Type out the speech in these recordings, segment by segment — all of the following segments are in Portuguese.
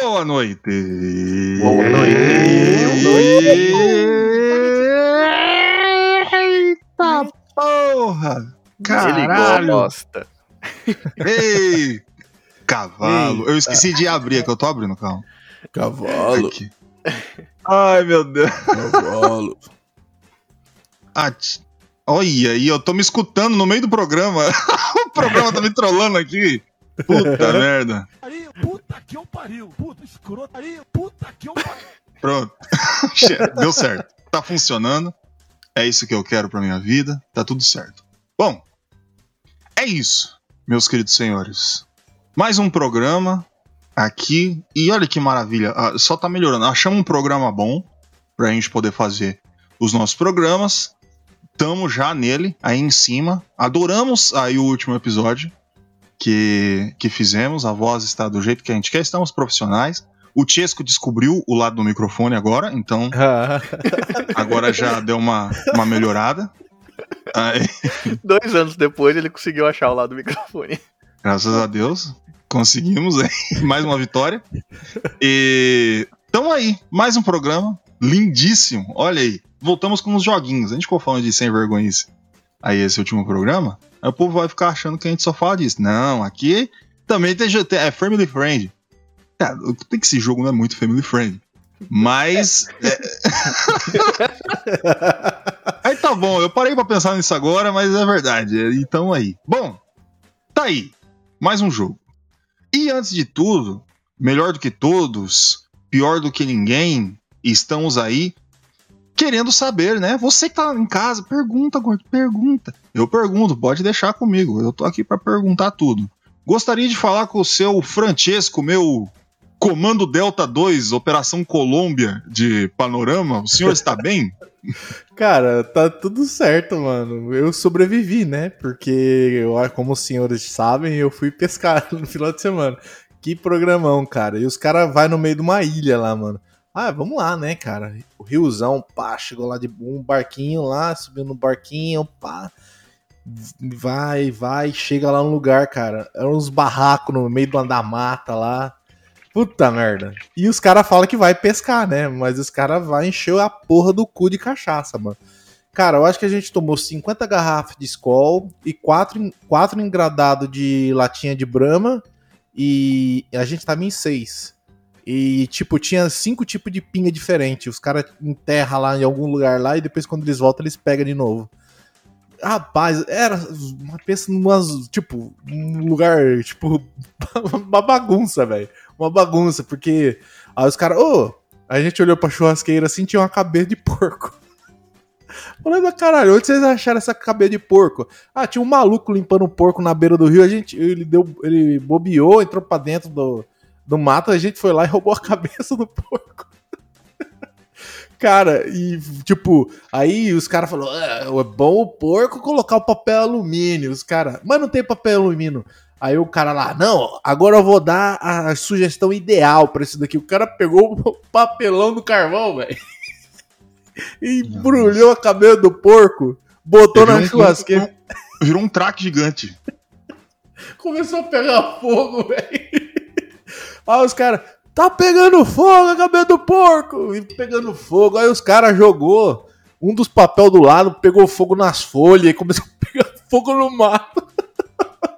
Boa noite! Boa noite. Eita porra! Caralho! bosta. Ei! Cavalo. Eu esqueci de abrir, é que eu tô abrindo, calma. Cavalo, Aqui. Ai, meu Deus. cavalo. Tch- Olha, e eu tô me escutando no meio do programa. o programa tá me trollando aqui. Puta merda. pariu, puta que eu pariu, puta escroto, pariu, puta que eu pariu. Pronto. Deu certo. Tá funcionando. É isso que eu quero pra minha vida. Tá tudo certo. Bom, é isso, meus queridos senhores. Mais um programa aqui. E olha que maravilha. ah, Só tá melhorando. Achamos um programa bom pra gente poder fazer os nossos programas. Tamo já nele, aí em cima. Adoramos aí o último episódio que, que fizemos. A voz está do jeito que a gente quer. Estamos profissionais. O Chesco descobriu o lado do microfone agora, então agora já deu uma, uma melhorada. Aí, Dois anos depois ele conseguiu achar o lado do microfone. graças a Deus, conseguimos hein? mais uma vitória. E tamo aí, mais um programa lindíssimo. Olha aí, voltamos com os joguinhos. A gente ficou falando de sem vergonhice aí esse último programa. Aí o povo vai ficar achando que a gente só fala disso. Não, aqui também tem, tem- é family friend. Cara, tem que esse jogo não é muito family friend. Mas. é- aí tá bom, eu parei pra pensar nisso agora, mas é verdade. Então aí. Bom, tá aí. Mais um jogo. E antes de tudo, melhor do que todos, pior do que ninguém, estamos aí querendo saber, né? Você que tá em casa, pergunta, gordo, pergunta. Eu pergunto, pode deixar comigo. Eu tô aqui pra perguntar tudo. Gostaria de falar com o seu Francesco, meu Comando Delta 2, Operação Colômbia de Panorama. O senhor está bem? Cara, tá tudo certo, mano. Eu sobrevivi, né? Porque, eu, como os senhores sabem, eu fui pescar no final de semana. Que programão, cara. E os caras vai no meio de uma ilha lá, mano. Ah, vamos lá, né, cara? O riozão, pá, chegou lá de um barquinho lá, subiu no barquinho, pá. Vai, vai, chega lá no lugar, cara. Eram uns barracos no meio da mata lá. Puta merda. E os caras falam que vai pescar, né? Mas os caras vão encher a porra do cu de cachaça, mano. Cara, eu acho que a gente tomou 50 garrafas de Skol e 4, quatro engradados de latinha de Brahma e a gente tava em 6. E, tipo, tinha cinco tipos de pinga diferente. Os caras enterram lá em algum lugar lá e depois, quando eles voltam, eles pegam de novo. Rapaz, era uma pensa numas, tipo, um lugar, tipo, uma bagunça, velho. Uma bagunça, porque aí os caras, ô, a gente olhou pra churrasqueira assim, tinha uma cabeça de porco. Mas caralho, onde vocês acharam essa cabeça de porco? Ah, tinha um maluco limpando o porco na beira do rio, a gente, ele deu, ele bobeou, entrou pra dentro do, do mato, a gente foi lá e roubou a cabeça do porco. Cara, e tipo, aí os caras falaram: ah, é bom o porco colocar o papel alumínio. Os caras, mas não tem papel alumínio. Aí o cara lá, não, agora eu vou dar a sugestão ideal pra isso daqui. O cara pegou o papelão do carvão, velho. E embrulhou a cabeça do porco, botou na Virou um- churrasqueira. um- virou um traque gigante. Começou a pegar fogo, velho. Aí os caras, tá pegando fogo a cabeça do porco! E pegando fogo. Aí os caras jogou um dos papel do lado, pegou fogo nas folhas e começou a pegar fogo no mato.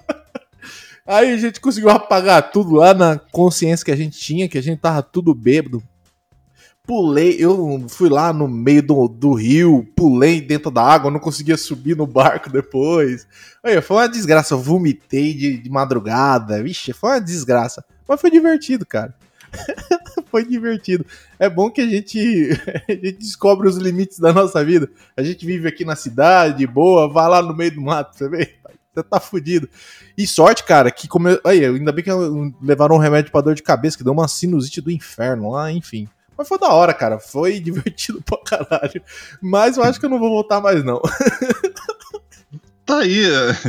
Aí a gente conseguiu apagar tudo lá na consciência que a gente tinha, que a gente tava tudo bêbado. Pulei, eu fui lá no meio do, do rio, pulei dentro da água, não conseguia subir no barco depois. Aí, foi uma desgraça, eu vomitei de, de madrugada, vixe, foi uma desgraça. Mas foi divertido, cara. foi divertido. É bom que a gente, a gente descobre os limites da nossa vida. A gente vive aqui na cidade, boa, vai lá no meio do mato, você vê? Você tá fudido. E sorte, cara, que como. eu- Aí, ainda bem que levaram um remédio pra dor de cabeça, que deu uma sinusite do inferno lá, enfim. Mas foi da hora, cara. Foi divertido pra caralho. Mas eu acho que eu não vou voltar mais, não. Tá aí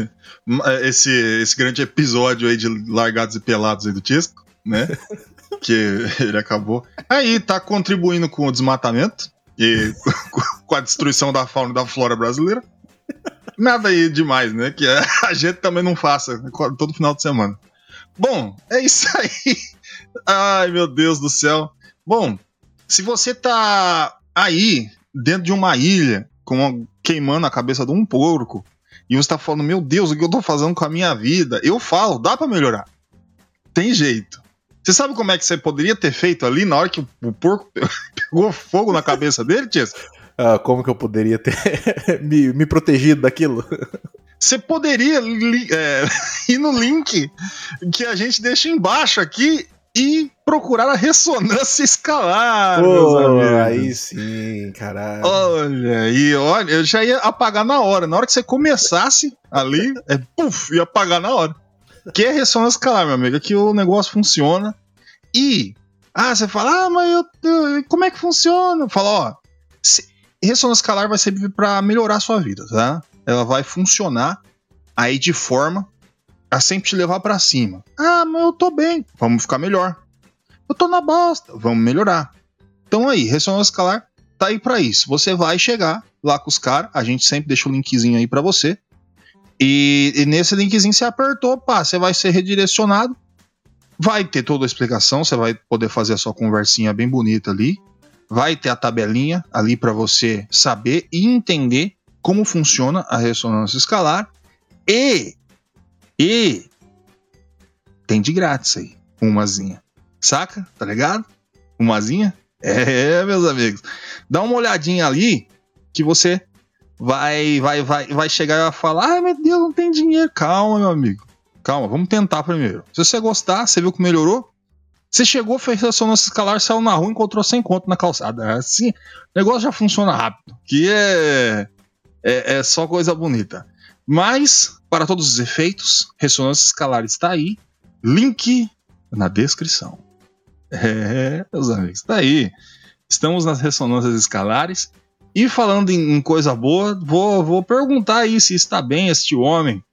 esse, esse grande episódio aí de largados e pelados aí do Tisco, né? que ele acabou. Aí tá contribuindo com o desmatamento e com a destruição da fauna e da flora brasileira. Nada aí demais, né? Que a gente também não faça todo final de semana. Bom, é isso aí. Ai, meu Deus do céu. Bom, se você tá aí dentro de uma ilha com queimando a cabeça de um porco e você tá falando, meu Deus, o que eu tô fazendo com a minha vida? Eu falo, dá para melhorar. Tem jeito. Você sabe como é que você poderia ter feito ali na hora que o porco pegou fogo na cabeça dele, Tia? Ah, como que eu poderia ter me, me protegido daquilo? Você poderia é, ir no link que a gente deixa embaixo aqui e procurar a ressonância escalar, Pô, aí sim, caralho. Olha aí, olha, eu já ia apagar na hora. Na hora que você começasse ali, é puf, ia apagar na hora. Que é ressonância escalar, meu amigo, que o negócio funciona. E, ah, você fala, ah, mas eu, eu como é que funciona? Fala, ó, se, ressonância escalar vai servir para melhorar a sua vida, tá? Ela vai funcionar aí de forma a sempre te levar para cima. Ah, mas eu tô bem, vamos ficar melhor. Eu tô na bosta, vamos melhorar. Então aí, ressonância escalar tá aí para isso. Você vai chegar lá com os caras, a gente sempre deixa o linkzinho aí para você. E, e, nesse linkzinho você apertou, pá, você vai ser redirecionado. Vai ter toda a explicação, você vai poder fazer a sua conversinha bem bonita ali. Vai ter a tabelinha ali para você saber e entender como funciona a ressonância escalar. E e tem de grátis aí, umazinha. Saca? Tá ligado? Umazinha? É, meus amigos. Dá uma olhadinha ali que você vai vai vai vai chegar e vai falar: "Ah, meu Deus, não tem dinheiro". Calma, meu amigo. Calma, vamos tentar primeiro. Se você gostar, você viu que melhorou, você chegou, fez a ressonância escalar, saiu na rua, encontrou sem conto na calçada. Assim, o negócio já funciona rápido, que é, é, é só coisa bonita. Mas, para todos os efeitos, ressonância escalar está aí. Link na descrição. É, meus amigos, está aí. Estamos nas ressonâncias escalares. E falando em, em coisa boa, vou, vou perguntar aí se está bem este homem.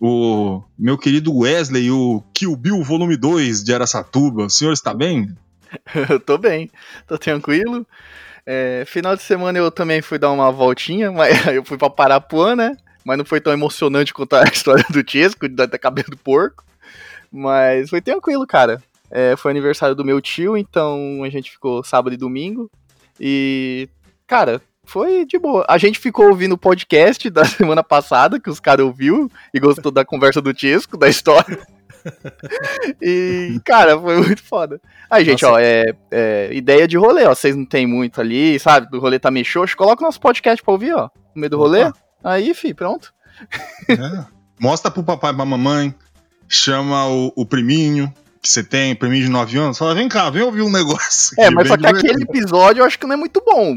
O meu querido Wesley, o Kill Bill Volume 2 de Aracatuba. O senhor está bem? Eu tô bem, tô tranquilo. É, final de semana eu também fui dar uma voltinha, mas eu fui pra Parapuã, né? Mas não foi tão emocionante quanto a história do Chesco, da, da cabeça do porco. Mas foi tranquilo, cara. É, foi aniversário do meu tio, então a gente ficou sábado e domingo. E, cara, foi de boa. A gente ficou ouvindo o podcast da semana passada, que os caras ouviu e gostou da conversa do Chesco, da história. e, cara, foi muito foda. Aí, gente, Nossa. ó, é, é, ideia de rolê, ó. Vocês não tem muito ali, sabe? Do rolê tá meio xoxo. Coloca o nosso podcast pra ouvir, ó. No meio do rolê. Opa. Aí, fi, pronto. É. Mostra pro papai e pra mamãe, chama o, o priminho, que você tem, priminho de 9 anos, fala, vem cá, vem ouvir um negócio. É, mas só que aquele episódio eu acho que não é muito bom.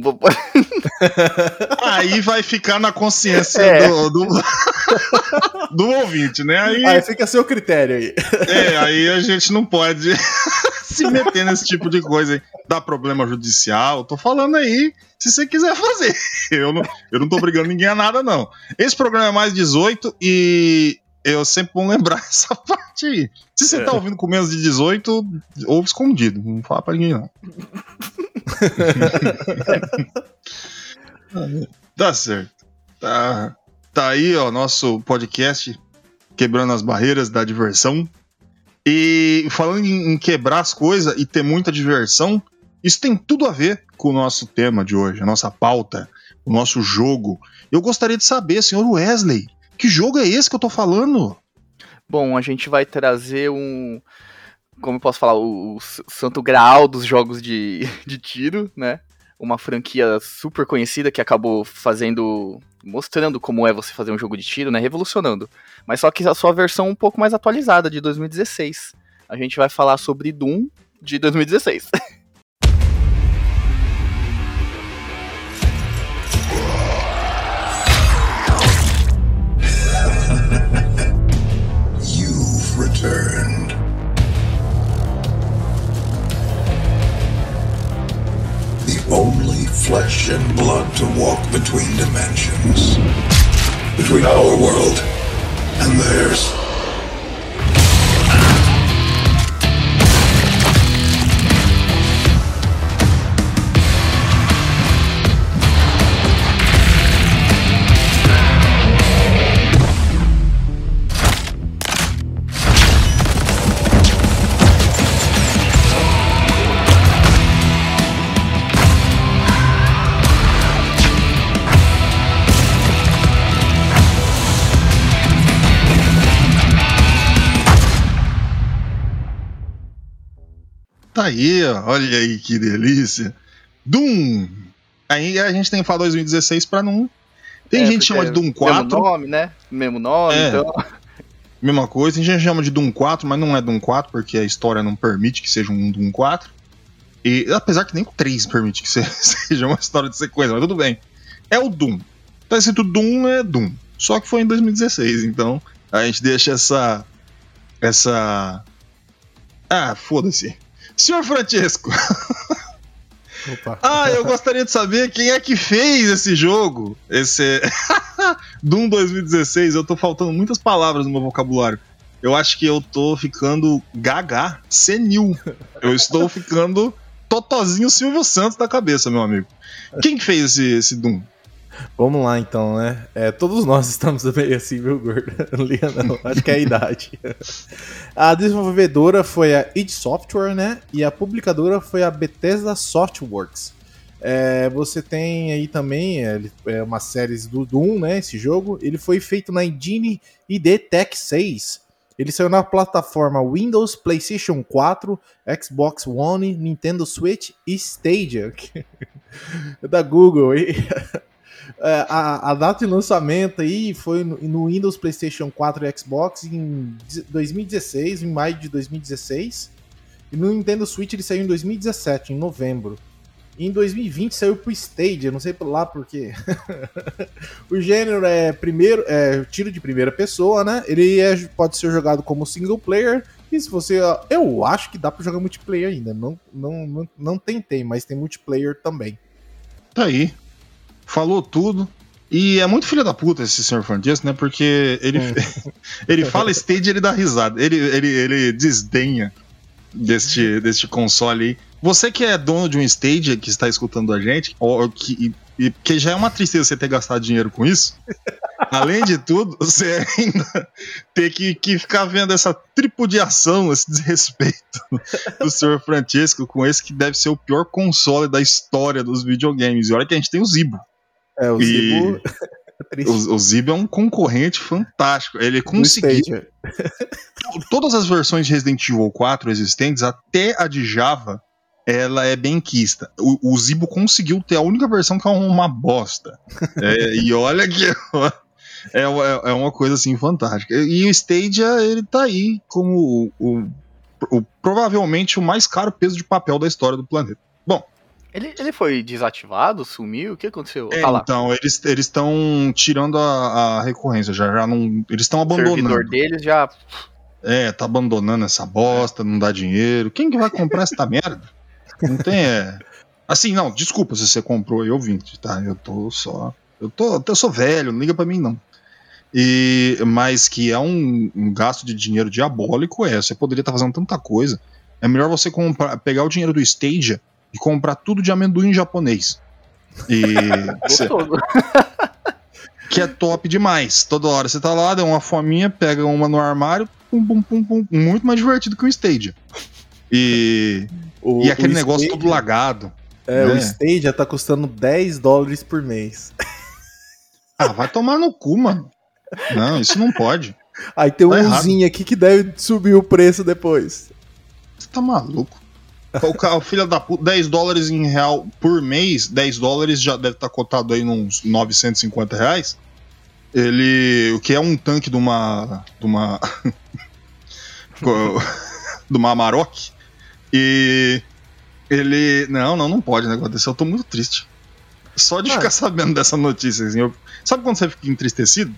Aí vai ficar na consciência é. do, do, do, ouvinte, né? Aí, aí fica a seu critério aí. É, aí a gente não pode se meter nesse tipo de coisa aí. Dá problema judicial, tô falando aí se você quiser fazer. Eu não, eu não tô brigando ninguém a nada, não. Esse programa é mais 18 e eu sempre vou lembrar essa parte aí. Se você é. tá ouvindo com menos de 18, ouve escondido. Não fala pra ninguém, não. tá certo. Tá, tá aí, ó, nosso podcast Quebrando as Barreiras da Diversão. E falando em, em quebrar as coisas e ter muita diversão, isso tem tudo a ver com o nosso tema de hoje, a nossa pauta, o nosso jogo. Eu gostaria de saber, senhor Wesley, que jogo é esse que eu tô falando? Bom, a gente vai trazer um. Como eu posso falar? O, o santo graal dos jogos de, de tiro, né? Uma franquia super conhecida que acabou fazendo. mostrando como é você fazer um jogo de tiro, né? Revolucionando. Mas só que a sua versão um pouco mais atualizada, de 2016. A gente vai falar sobre Doom de 2016. flesh and blood to walk between dimensions. Between our world and theirs. Tá aí, ó, olha aí que delícia. Doom. Aí a gente tem que falar 2016 pra não. Tem É, gente que chama de Doom Mesmo 4, nome, né? Mesmo nome, É. então. mesma coisa. Tem gente que chama de Doom 4, mas não é Doom 4 porque a história não permite que seja um Doom 4. E apesar que nem o 3 permite que se- seja uma história de sequência, mas tudo bem. É o Doom. Tá escrito Doom é Doom. Só que foi em 2016, então a gente deixa essa. Essa. Ah, foda-se. Senhor Francesco, Opa. ah, eu gostaria de saber quem é que fez esse jogo. Esse Doom 2016. Eu tô faltando muitas palavras no meu vocabulário. Eu acho que eu tô ficando gaga, senil. Eu estou ficando totozinho Silvio Santos da cabeça, meu amigo. Quem que fez esse, esse Doom? Vamos lá então, né? É, todos nós estamos meio assim, viu, gordo? Não liga não, acho que é a idade. A desenvolvedora foi a id Software, né? E a publicadora foi a Bethesda Softworks. É, você tem aí também é, é, uma série do Doom, né? Esse jogo. Ele foi feito na engine ID Tech 6. Ele saiu na plataforma Windows, PlayStation 4, Xbox One, Nintendo Switch e Stadia. da Google. É, a, a data de lançamento aí foi no, no Windows, PlayStation 4 e Xbox em de- 2016, em maio de 2016. E no Nintendo Switch ele saiu em 2017, em novembro. E em 2020 saiu pro Stadia, não sei por lá por quê. o gênero é primeiro, é tiro de primeira pessoa, né? Ele é- pode ser jogado como single player. E se você. Eu acho que dá pra jogar multiplayer ainda. Não, não, não, não tentei, mas tem multiplayer também. Tá aí. Falou tudo. E é muito filho da puta esse Sr. Francesco, né? Porque ele, ele fala stage e ele dá risada. Ele, ele, ele desdenha deste, deste console aí. Você que é dono de um stage que está escutando a gente, ou que, e, que já é uma tristeza você ter gastado dinheiro com isso. Além de tudo, você ainda ter que, que ficar vendo essa tripudiação, esse desrespeito do Sr. Francesco com esse que deve ser o pior console da história dos videogames. E olha que a gente tem o Zibo. É, o Zibo. é. O, o Zibo é um concorrente fantástico. Ele conseguiu todas as versões de Resident Evil 4 existentes, até a de Java, ela é bem quista. O, o Zibo conseguiu ter a única versão que é uma bosta. É, e olha que é, é, é uma coisa assim fantástica. E o Stadia, ele tá aí como o, o- o- provavelmente o mais caro peso de papel da história do planeta. Ele, ele foi desativado, sumiu? O que aconteceu? é, tá então eles eles estão tirando a, a recorrência, já, já não, eles estão o servidor abandonando. deles já. É, tá abandonando essa bosta, não dá dinheiro. Quem que vai comprar essa merda? Não tem. É... Assim, não, desculpa se você comprou aí ouvinte, tá? Eu tô só. Eu, tô, eu sou velho, não liga pra mim, não. E, mas que é um, um gasto de dinheiro diabólico, é. Você poderia estar fazendo tanta coisa. É melhor você comprar, pegar o dinheiro do Stadia e comprar tudo de amendoim japonês. E. cê- que é top demais. Toda hora você tá lá, dá uma fominha, pega uma no armário, pum, pum, pum, pum, muito mais divertido que o Stadia. E, O- e aquele negócio todo lagado. É, né? o Stadia tá custando 10 dólares por mês. Ah, vai tomar no cu, mano. Não, isso não pode. Aí tem um Tá errado. Uzinho aqui que deve subir o preço depois. Você tá maluco. O, ca- o filho da puta, 10 dólares em real por mês, 10 dólares já deve estar cotado aí nos 950 reais. Ele. O que é um tanque de uma. de uma. de uma Amarok. E. Ele. Não, não, não pode negócio desse. Eu tô muito triste. Só de Ah. ficar sabendo dessa notícia. Assim, eu- sabe quando você fica entristecido?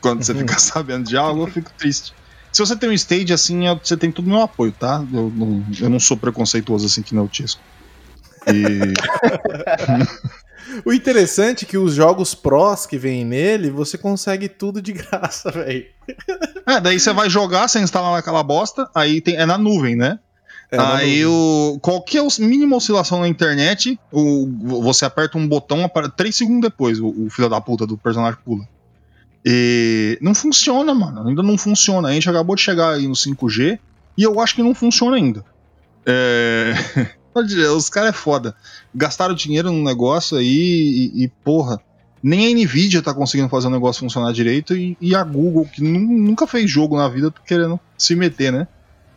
Quando você fica sabendo de algo, eu fico triste. Se você tem um stage assim, eu- você tem todo o meu apoio, tá? Eu não, eu não sou preconceituoso assim que não é o Tisco. E O interessante é que os jogos prós que vem nele, você consegue tudo de graça, velho. é, daí você vai jogar, você instala naquela bosta, aí tem, é na nuvem, né? É, aí o qualquer os- mínima oscilação na internet, o, você aperta um botão, três segundos depois, o, o filho da puta do personagem pula. E não funciona, mano. Ainda não funciona. A gente acabou de chegar aí no 5G e eu acho que não funciona ainda. É... Os caras é foda. Gastaram dinheiro num negócio aí e, e, porra. Nem a Nvidia tá conseguindo fazer o negócio funcionar direito e, e a Google, que nu- nunca fez jogo na vida, querendo se meter, né?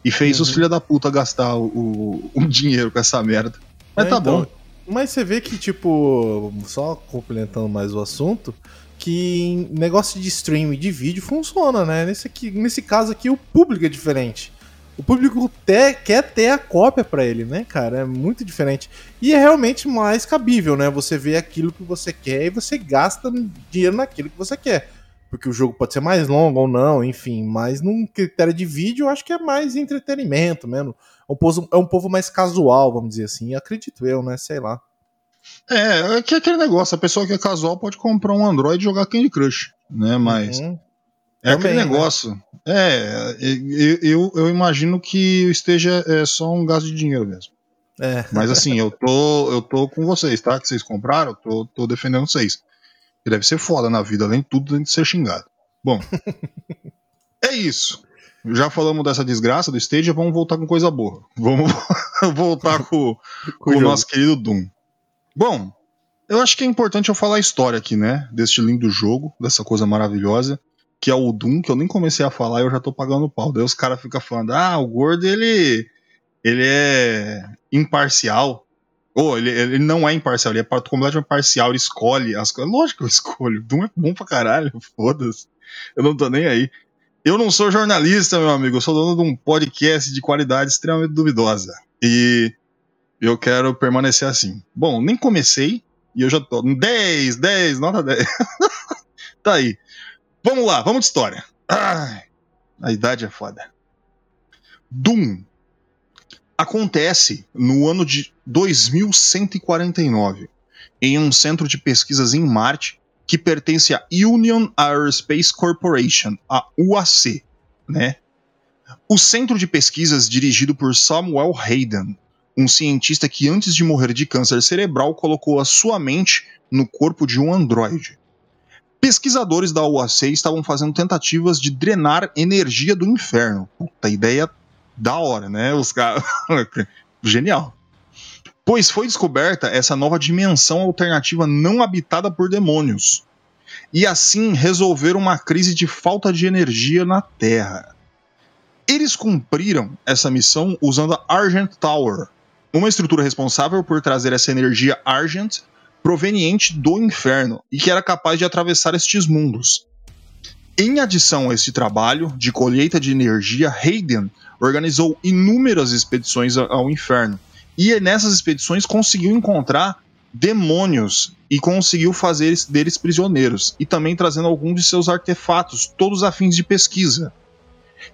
E fez os Uhum. filha da puta gastar o, o- o dinheiro com essa merda. Mas É, tá então, bom. Mas você vê que, tipo, só complementando mais o assunto, que negócio de stream de vídeo funciona, né? Nesse, aqui, nesse caso aqui, o público é diferente. O público te- quer ter a cópia pra ele, né, cara? É muito diferente. E é realmente mais cabível, né? Você vê aquilo que você quer e você gasta dinheiro naquilo que você quer. Porque o jogo pode ser mais longo ou não, enfim. Mas num critério de vídeo, eu acho que é mais entretenimento mesmo. É um povo, é um povo mais casual, vamos dizer assim. Acredito eu, né? Sei lá. É, é que é aquele negócio, a pessoa que é casual pode comprar um Android e jogar Candy Crush, né? Mas Uhum. é aquele também, né? negócio. É, eu, eu, eu imagino que esteja é só um gasto de dinheiro mesmo. É. Mas assim, eu tô, eu tô com vocês, tá? Que vocês compraram, eu tô, tô defendendo vocês. E deve ser foda na vida, além de tudo, além de ser xingado. Bom, é isso. Já falamos dessa desgraça do Stadia, vamos voltar com coisa boa. Vamos voltar com, com o jogo. nosso querido Doom. Bom, eu acho que é importante eu falar a história aqui, né? Deste lindo jogo, dessa coisa maravilhosa, que é o Doom, que eu nem comecei a falar e eu já tô pagando pau. Daí os caras ficam falando, ah, o gordo ele, ele é imparcial. Ou ele, ele não é imparcial, ele é completamente parcial, ele escolhe as coisas. Lógico que eu escolho, Doom é bom pra caralho, foda-se. Eu não tô nem aí. Eu não sou jornalista, meu amigo, eu sou dono de um podcast de qualidade extremamente duvidosa. E eu quero permanecer assim. Bom, nem comecei e eu já tô. 10, 10, nota 10. tá aí. Vamos lá, vamos de história. Ai, a idade é foda. Doom acontece no ano de 2149 em um centro de pesquisas em Marte que pertence à Union Aerospace Corporation, a UAC, né? O centro de pesquisas dirigido por Samuel Hayden, um cientista que antes de morrer de câncer cerebral colocou a sua mente no corpo de um androide. Pesquisadores da UAC estavam fazendo tentativas de drenar energia do inferno. Puta ideia da hora, né? Os caras. Genial. Pois foi descoberta essa nova dimensão alternativa não habitada por demônios. E assim resolveram uma crise de falta de energia na Terra. Eles cumpriram essa missão usando a Argent Tower, uma estrutura responsável por trazer essa energia Argent proveniente do inferno e que era capaz de atravessar estes mundos. Em adição a esse trabalho de colheita de energia, Hayden organizou inúmeras expedições ao inferno e nessas expedições conseguiu encontrar demônios e conseguiu fazer eles- deles prisioneiros e também trazendo alguns de seus artefatos, todos a fins de pesquisa.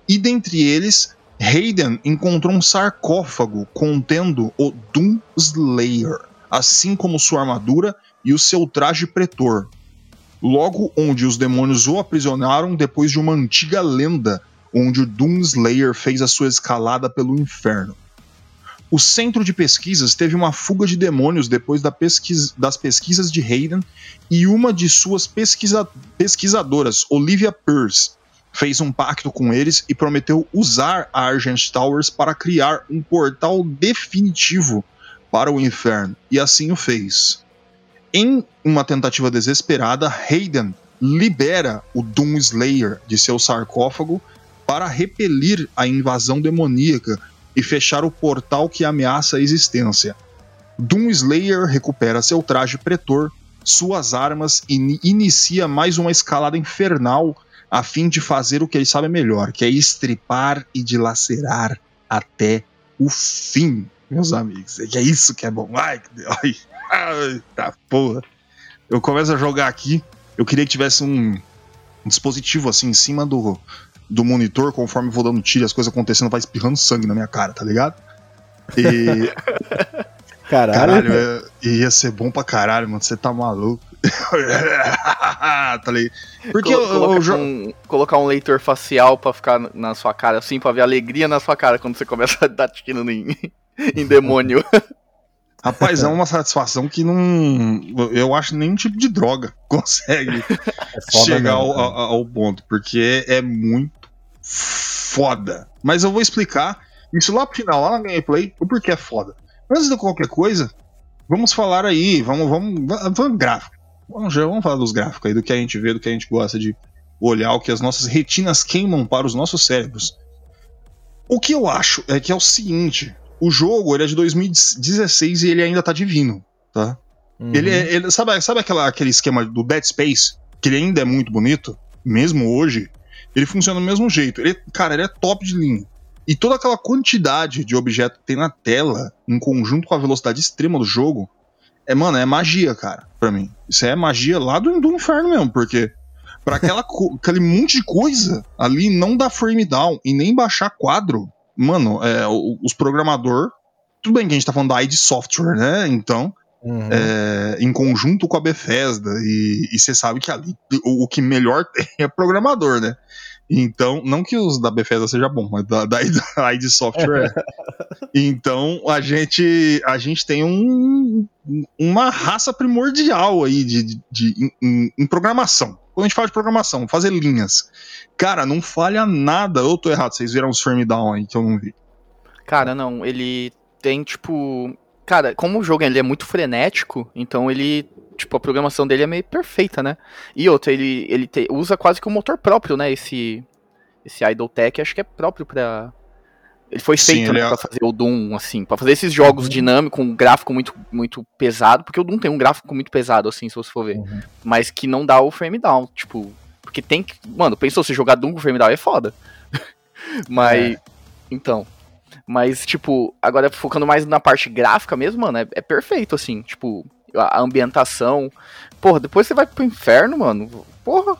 E dentre eles, Hayden encontrou um sarcófago contendo o Doom Slayer, assim como sua armadura e o seu traje pretor. Logo onde os demônios o aprisionaram depois de uma antiga lenda onde o Doom Slayer fez a sua escalada pelo inferno. O centro de pesquisas teve uma fuga de demônios depois da pesquis- das pesquisas de Hayden e uma de suas pesquisa- pesquisadoras, Olivia Peirce, fez um pacto com eles e prometeu usar a Argent Towers para criar um portal definitivo para o inferno, e assim o fez. Em uma tentativa desesperada, Hayden libera o Doom Slayer de seu sarcófago para repelir a invasão demoníaca e fechar o portal que ameaça a existência. Doom Slayer recupera seu traje pretor, suas armas e ini- inicia mais uma escalada infernal a fim de fazer o que ele sabe melhor, que é estripar e dilacerar até o fim, meus amigos. É que é isso que é bom. Ai, que ai, ai, tá porra. Eu começo a jogar aqui, eu queria que tivesse um, um dispositivo assim em cima do, do monitor, conforme vou dando tiro, e as coisas acontecendo, vai espirrando sangue na minha cara, tá ligado? E Caralho. Caralho, é- ia ser bom pra caralho, mano. Você tá maluco. tá ligado? Porque Colo- o, colocar, o jo- um, colocar um leitor facial pra ficar na sua cara, assim, pra ver alegria na sua cara quando você começa a dar tiro em, em demônio. Rapaz, é uma satisfação que não. Eu acho que nenhum tipo de droga consegue É chegar mesmo, ao, cara. ao- ao ponto, porque é muito foda. Mas eu vou explicar isso lá pro final, lá na gameplay, o porquê é foda. Antes de qualquer coisa, vamos falar aí, vamos, vamos, vamos, vamos gráfico. Vamos, já, vamos falar dos gráficos aí, do que a gente vê, do que a gente gosta de olhar, o que as nossas retinas queimam para os nossos cérebros. O que eu acho é que é o seguinte: o jogo ele é de 2016 e ele ainda tá divino, tá? Uhum. Ele, é- ele- sabe, sabe aquela, aquele esquema do Dead Space, que ele ainda é muito bonito, mesmo hoje? Ele funciona do mesmo jeito. Ele, cara, ele é top de linha. E toda aquela quantidade de objeto que tem na tela, em conjunto com a velocidade extrema do jogo, é, mano, é magia, cara, pra mim. Isso é magia lá do, do inferno mesmo, porque pra aquela, aquele monte de coisa ali não dá frame down e nem baixar quadro, mano, é, os programador. Tudo bem que a gente tá falando da ID Software, né? Então, Uhum. é, em conjunto com a Bethesda, e você sabe que ali o, o que melhor tem é programador, né? Então, não que os da Bethesda seja bom, mas da, da, da ID Software é. Então, a gente, a gente tem um, uma raça primordial aí de, de, de- em- em, programação. Quando a gente fala de programação, fazer linhas. Cara, não falha nada. Eu tô errado, vocês viram os frame down aí que eu não vi. Cara, não, ele tem, tipo. Cara, como o jogo ele é muito frenético, então ele. Tipo, a programação dele é meio perfeita, né? E outra, ele, ele te- usa quase que um motor próprio, né? Esse. Esse Idle Tech, acho que é próprio pra. Ele foi Sim, feito ele né, é- pra fazer o Doom, assim, pra fazer esses jogos dinâmicos, um gráfico muito, muito pesado, porque o Doom tem um gráfico muito pesado, assim, se você for ver. Uhum. Mas que não dá o frame down, tipo. Porque tem que. Mano, pensou, se jogar Doom com frame down é foda. Mas. Então. Mas, tipo, agora focando mais na parte gráfica mesmo, mano, é, é perfeito, assim. Tipo, a ambientação. Porra, depois você vai pro inferno, mano. Porra.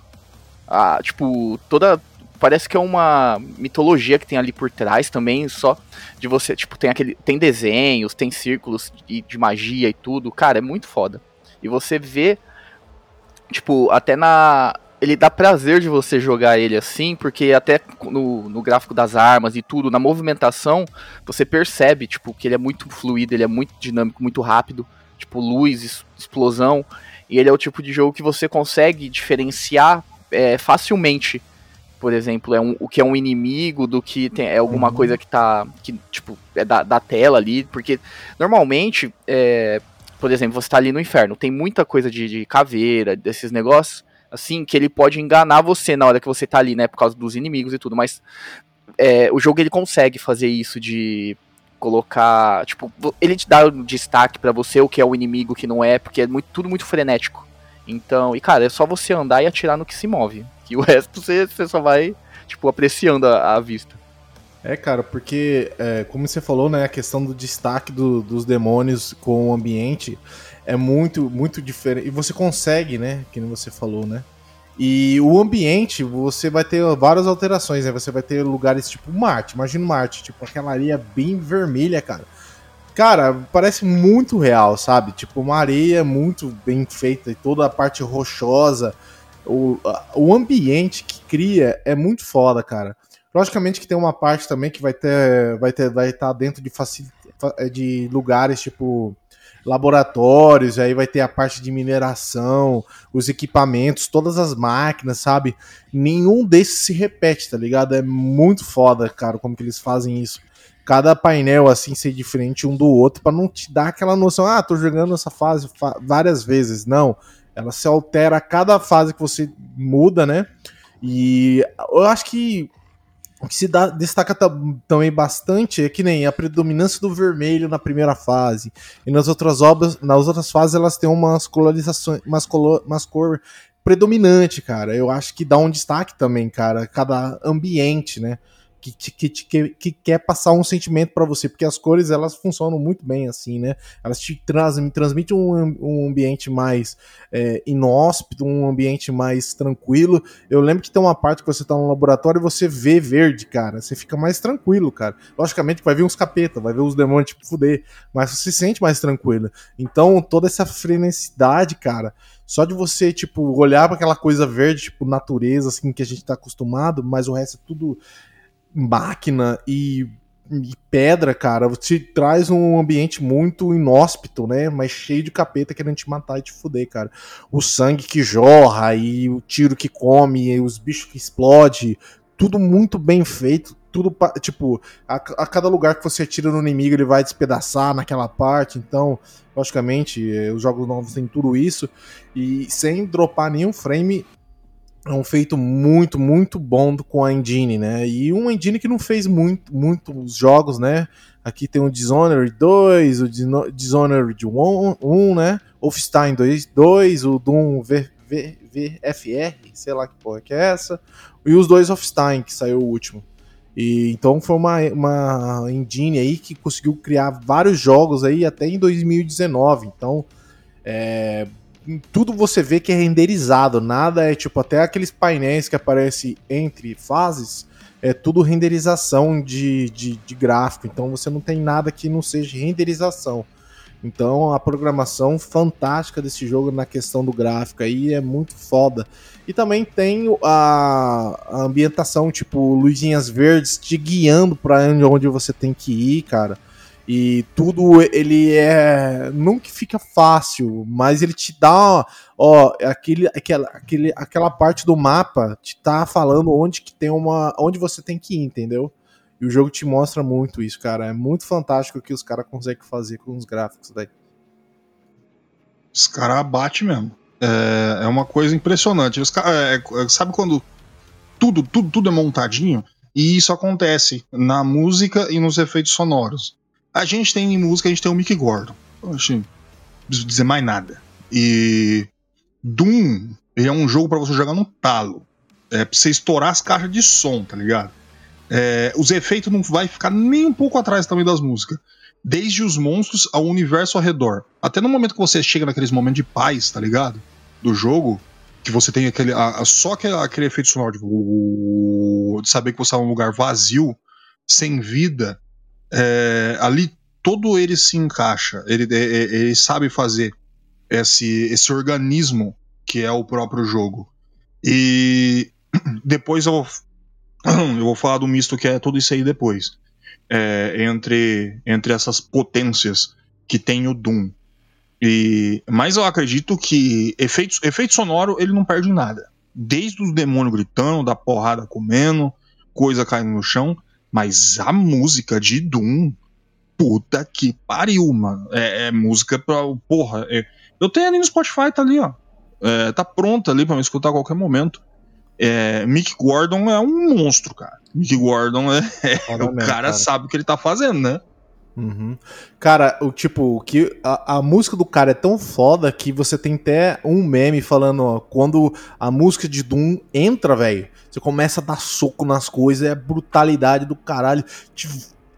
Ah, tipo, toda. Parece que é uma mitologia que tem ali por trás também, só de você. Tipo, tem aquele. Tem desenhos, tem círculos de, de magia e tudo. Cara, é muito foda. E você vê. Tipo, até na. Ele dá prazer de você jogar ele assim, porque até no, no gráfico das armas e tudo, na movimentação, você percebe, tipo, que ele é muito fluido, ele é muito dinâmico, muito rápido. Tipo, luz, explosão. E ele é o tipo de jogo que você consegue diferenciar é, facilmente. Por exemplo, é um, o que é um inimigo do que tem, é alguma Uhum. coisa que tá. Que, tipo, é da, da tela ali. Porque normalmente, é, por exemplo, você tá ali no inferno, tem muita coisa de, de caveira, desses negócios, assim, que ele pode enganar você na hora que você tá ali, né? Por causa dos inimigos e tudo. Mas é, o jogo ele consegue fazer isso de colocar, tipo, ele te dá um destaque pra você o que é o inimigo, o que não é, porque é muito, tudo muito frenético. Então, e cara, é só você andar e atirar no que se move. Que o resto você, você só vai, tipo, apreciando a, a vista. É, cara, porque, é, como você falou, né, a questão do destaque do- dos demônios com o ambiente é muito, muito diferente. E você consegue, né, que nem você falou, né? E o ambiente, você vai ter várias alterações, né? Você vai ter lugares tipo Marte, imagina Marte, tipo aquela areia bem vermelha, cara. Cara, parece muito real, sabe? Tipo, uma areia muito bem feita e toda a parte rochosa. O, o ambiente que cria é muito foda, cara. Logicamente que tem uma parte também que vai ter vai ter vai estar dentro de facil, fa- de lugares tipo laboratórios, aí vai ter a parte de mineração, os equipamentos, todas as máquinas, sabe? Nenhum desses se repete, tá ligado? É muito foda, cara, como que eles fazem isso. Cada painel assim ser diferente um do outro pra não te dar aquela noção, ah, tô jogando essa fase fa- várias vezes. Não, ela se altera a cada fase que você muda, né? E eu acho que o que se dá- destaca ta- também bastante é que nem a predominância do vermelho na primeira fase. E nas outras obras, nas outras fases, elas têm umas colorizações, umas, umas cor predominante, cara. Eu acho que dá um destaque também, cara, cada ambiente, né? Que, que, que, que quer passar um sentimento para você, porque as cores elas funcionam muito bem assim, né? Elas te transmitem, transmitem um, um ambiente mais é, inóspito, um ambiente mais tranquilo. Eu lembro que tem uma parte que você tá no laboratório e você vê verde, cara. Você fica mais tranquilo, cara. Logicamente vai vir uns capeta, vai ver os demônios tipo fuder, mas você se sente mais tranquilo. Então toda essa freneticidade, cara. Só de você, tipo, olhar para aquela coisa verde, tipo, natureza, assim, que a gente tá acostumado, mas o resto é tudo máquina e, e pedra, cara, te traz um ambiente muito inóspito, né? Mas cheio de capeta querendo te matar e te fuder, cara. O sangue que jorra e o tiro que come, e os bichos que explode, tudo muito bem feito. Tudo, tipo, a, a cada lugar que você atira no inimigo ele vai despedaçar naquela parte. Então, logicamente, eh, os jogos novos têm tudo isso. E sem dropar nenhum frame é um feito muito, muito bom com a engine, né? E uma engine que não fez muito, muitos jogos, né? Aqui tem o Dishonored 2, o Dishonored 1, 1 né? Wolfenstein 2, 2 o Doom v, v, VFR, sei lá que porra que é essa, e os dois Wolfenstein, que saiu o último. E, então foi uma, uma engine aí que conseguiu criar vários jogos aí até em 2019. Então, é, tudo você vê que é renderizado, nada é tipo até aqueles painéis que aparecem entre fases, é tudo renderização de, de, de, gráfico, então você não tem nada que não seja renderização. Então a programação fantástica desse jogo na questão do gráfico aí é muito foda. E também tem a, a ambientação, tipo, luzinhas verdes te guiando para onde você tem que ir, cara. E tudo ele é. Nunca fica fácil, mas ele te dá. Ó, aquele, aquela, aquele, aquela parte do mapa te tá falando onde que tem uma. onde você tem que ir, entendeu? E o jogo te mostra muito isso, cara. É muito fantástico o que os caras conseguem fazer com os gráficos daí. Os caras abatem mesmo. É, é uma coisa impressionante. Os cara, é, é, sabe quando tudo, tudo, tudo é montadinho? E isso acontece na música e nos efeitos sonoros. A gente tem em música, a gente tem o Mick Gordon. Não preciso dizer mais nada. E Doom é um jogo para você jogar no talo. É pra você estourar as caixas de som, tá ligado? É, os efeitos não vai ficar nem um pouco atrás também das músicas. Desde os monstros ao universo ao redor. Até no momento que você chega naqueles momentos de paz, tá ligado? Do jogo, que você tem aquele. A, a, só aquele, aquele efeito sonoro de, de saber que você tá num lugar vazio, sem vida, é, ali todo ele se encaixa, ele, ele, é, é, ele sabe fazer esse, esse organismo que é o próprio jogo. E depois eu eu vou falar do misto que é tudo isso aí depois. É, entre, entre essas potências que tem o Doom. E, mas eu acredito que efeito, efeito sonoro ele não perde nada. Desde os demônios gritando, da porrada comendo, coisa caindo no chão, mas a música de Doom, puta que pariu, mano. É, é música pra. Porra, é, eu tenho ali no Spotify, tá ali, ó. É, tá pronta ali pra me escutar a qualquer momento. É, Mick Gordon é um monstro, cara. Mick Gordon é. é o cara, cara, sabe o que ele tá fazendo, né? Uhum. Cara, o tipo, que a, a, música do cara é tão foda que você tem até um meme falando, ó, quando a música de Doom entra, velho, você começa a dar soco nas coisas, é brutalidade do caralho. Te,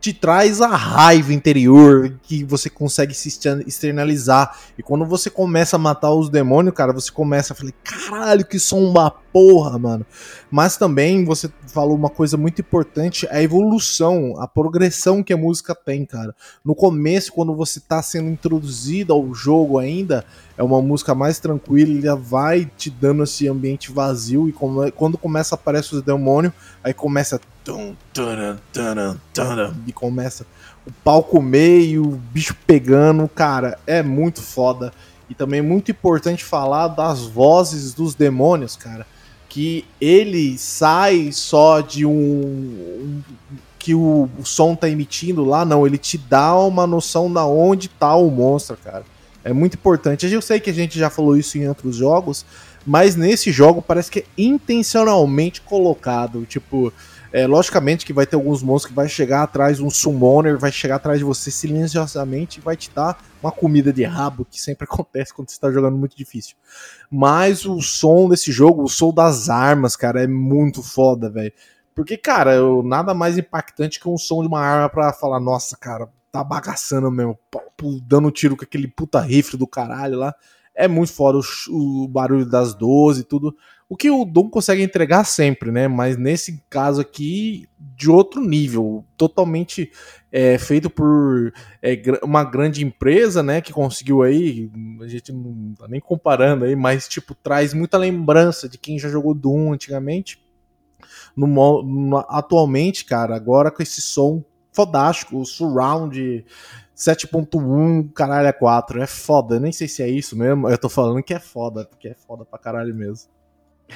te traz a raiva interior que você consegue se externalizar. E quando você começa a matar os demônios, cara, você começa a falar, caralho, que som uma porra, mano. Mas também você falou uma coisa muito importante, a evolução, a progressão que a música tem, cara. No começo, quando você tá sendo introduzido ao jogo ainda, é uma música mais tranquila, vai te dando esse ambiente vazio e quando começa a aparecer os demônios, aí começa e começa o palco meio, o bicho pegando, cara, é muito foda. E também é muito importante falar das vozes dos demônios, cara. Que ele sai só de um, um que o, o, som tá emitindo lá, não, ele te dá uma noção da onde tá o monstro, cara. É muito importante. Eu sei que a gente já falou isso em outros jogos, mas nesse jogo parece que é intencionalmente colocado. Tipo, é, logicamente que vai ter alguns monstros que vai chegar atrás, um summoner vai chegar atrás de você silenciosamente e vai te dar uma comida de rabo, que sempre acontece quando você está jogando muito difícil. Mas o som desse jogo, o som das armas, cara, é muito foda, velho. Porque, cara, eu, nada mais impactante que um som de uma arma pra falar, nossa, cara, tá bagaçando mesmo, dando tiro com aquele puta rifle do caralho lá. É muito foda o, o barulho das 12 e tudo. O que o Doom consegue entregar sempre, né? Mas nesse caso aqui, de outro nível. Totalmente é, feito por é, uma grande empresa, né? Que conseguiu aí. A gente não tá nem comparando aí, mas tipo, traz muita lembrança de quem já jogou Doom antigamente. No, no- atualmente, cara, agora com esse som fodástico, o surround 7.1, caralho, é 4. É foda. Eu nem sei se é isso mesmo. Eu tô falando que é foda, porque é foda pra caralho mesmo.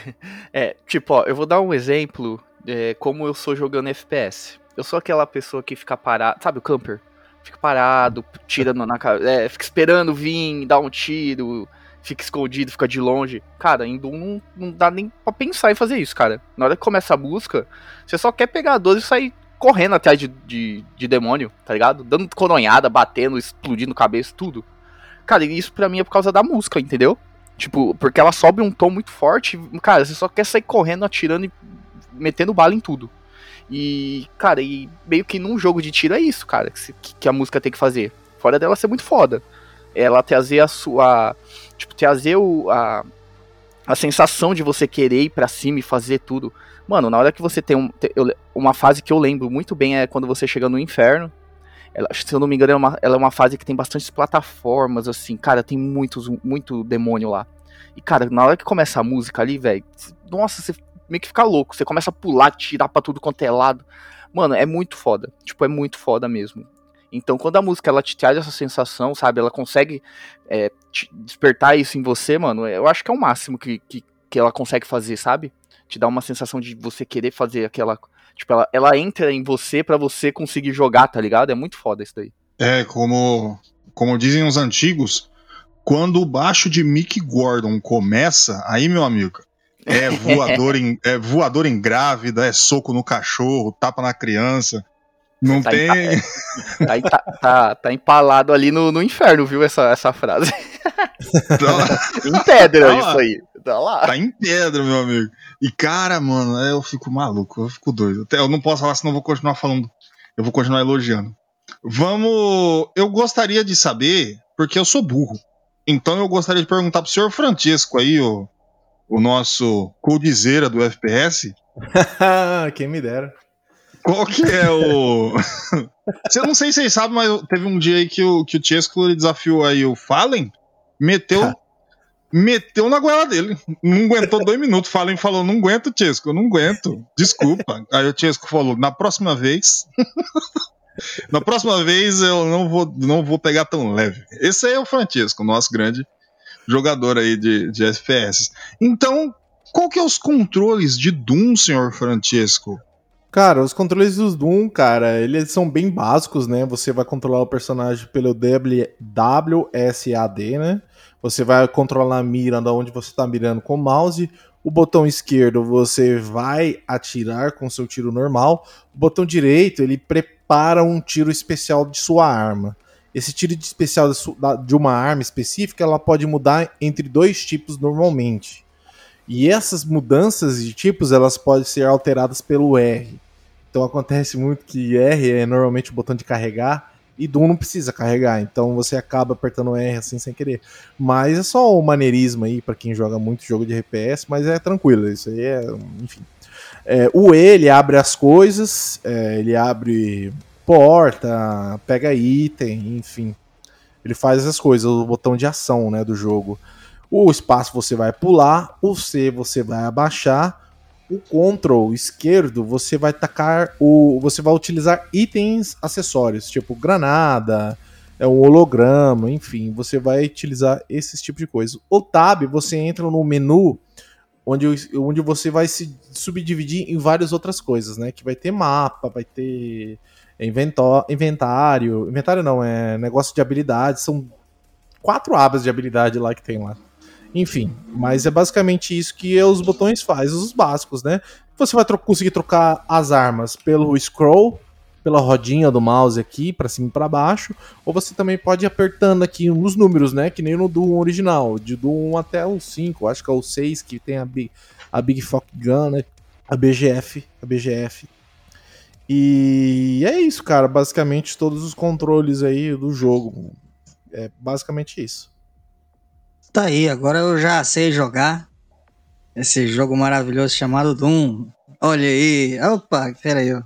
É, tipo, ó, eu vou dar um exemplo é, como eu sou jogando FPS. Eu sou aquela pessoa que fica parado, sabe o camper? Fica parado, tirando na cara, é, fica esperando vir, dar um tiro, fica escondido, fica de longe. Cara, em Doom não, não dá nem pra pensar em fazer isso, cara. Na hora que começa a busca, você só quer pegar a 12 e sair correndo atrás de, de, de demônio, tá ligado? Dando coronhada, batendo, explodindo cabeça, tudo. Cara, isso pra mim é por causa da música, entendeu? Tipo, porque ela sobe um tom muito forte. Cara, você só quer sair correndo, atirando e metendo bala em tudo. E, cara, e meio que num jogo de tiro é isso, cara, que, que- a música tem que fazer. Fora dela ser muito foda. Ela trazer a sua. Tipo, trazer o, a, a sensação de você querer ir pra cima e fazer tudo. Mano, na hora que você tem um, uma fase que eu lembro muito bem é quando você chega no inferno. Ela, se eu não me engano, é, uma, ela é uma fase que tem bastantes plataformas, assim. Cara, tem muitos, muito demônio lá. E, cara, na hora que começa a música ali, velho, nossa, você meio que fica louco. Você começa a pular, tirar pra tudo quanto é lado. Mano, é muito foda. Tipo, é muito foda mesmo. Então, quando a música ela te traz essa sensação, sabe? Ela consegue é, despertar isso em você, mano. Eu acho que é o máximo que, que, que ela consegue fazer, sabe? Te dá uma sensação de você querer fazer aquela. Tipo, ela, ela entra em você pra você conseguir jogar, tá ligado? É muito foda isso daí. É, como, como dizem os antigos, quando o baixo de Mick Gordon começa, aí, meu amigo, é voador em, é voador em grávida, é soco no cachorro, tapa na criança. Não Tá tem. Aí tá, tá, tá empalado ali no, no inferno, viu? Essa, essa frase. em pedra, Tá isso aí. Tá lá. Tá em pedra, meu amigo. E cara, mano, eu fico maluco, eu fico doido. Até eu não posso falar, senão eu vou continuar falando. Eu vou continuar elogiando. Vamos. Eu gostaria de saber, porque eu sou burro. Então eu gostaria de perguntar pro senhor Francisco aí, o, o nosso codizeira do FPS, Quem me dera. qual que é o. eu não sei se vocês sabem, mas teve um dia aí que o, que o Chesco desafiou aí o Fallen, meteu. Meteu na goela dele. Não aguentou dois minutos. Fallen falou: Não aguento, Chesco, eu não aguento. Desculpa. Aí o Chesco falou: Na próxima vez. na próxima vez eu não vou, não vou pegar tão leve. Esse aí é o Francisco, nosso grande jogador aí de, de FPS. Então, qual que é os controles de Doom, senhor Francisco? Cara, os controles dos Doom, cara, eles são bem básicos, né? Você vai controlar o personagem pelo WSAD, né? Você vai controlar a mira da onde você tá mirando com o mouse. O botão esquerdo você vai atirar com seu tiro normal. O botão direito ele prepara um tiro especial de sua arma. Esse tiro de especial de de uma arma específica ela pode mudar entre dois tipos normalmente. E essas mudanças de tipos elas podem ser alteradas pelo R. Então acontece muito que R é normalmente o botão de carregar e Doom não precisa carregar, então você acaba apertando R assim sem querer. Mas é só o maneirismo aí pra quem joga muito jogo de RPS, mas é tranquilo, isso aí é, enfim. É, o E ele abre as coisas, é, ele abre porta, pega item, enfim. Ele faz essas coisas, o botão de ação, né, do jogo. O espaço você vai pular, o C você vai abaixar, o control esquerdo você vai tacar o você vai utilizar itens acessórios tipo granada é um holograma enfim você vai utilizar esses tipos de coisas o tab você entra no menu onde, onde você vai se subdividir em várias outras coisas né? Que vai ter mapa vai ter inventário. Inventário não é negócio de habilidades são quatro abas de habilidade lá que tem lá enfim, mas é basicamente isso que os botões fazem, os básicos, né? Você vai tro conseguir trocar as armas pelo scroll, pela rodinha do mouse aqui, para cima e para baixo, ou você também pode ir apertando aqui nos números, né? Que nem no Doom original, de Doom 1 até o 5, acho que é o 6 que tem a Big, a Big Fuck Gun, né? a BGF, a BGF. E é isso, cara. Basicamente todos os controles aí do jogo. É basicamente isso. Tá aí, agora eu já sei jogar esse jogo maravilhoso chamado Doom. Olha aí. Opa, peraí. ó.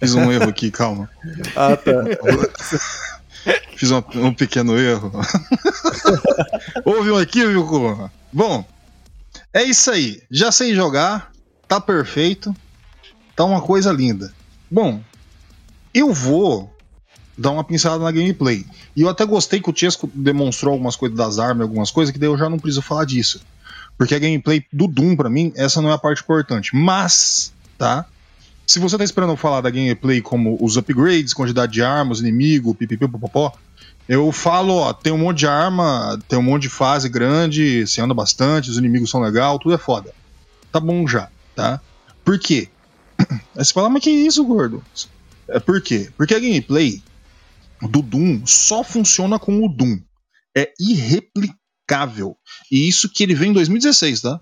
Fiz um erro aqui, calma. Ah, tá. Fiz um, um pequeno erro. Houve um equívoco. Bom, é isso aí. Já sei jogar, tá perfeito, tá uma coisa linda. Bom, eu vou dar uma pincelada na gameplay. E eu até gostei que o Chesco demonstrou algumas coisas das armas, algumas coisas, que daí eu já não preciso falar disso. Porque a gameplay do Doom, pra mim, essa não é a parte importante. Mas, tá? Se você tá esperando falar da gameplay como os upgrades, quantidade de armas, inimigo, pipipipopopó, eu falo, ó, tem um monte de arma, tem um monte de fase grande, você anda bastante, os inimigos são legal, tudo é foda. Tá bom já, tá? Por quê? Aí você fala, mas que isso, gordo? É por quê? Porque a gameplay do Doom só funciona com o Doom. É irreplicável. E isso que ele vem em 2016, tá?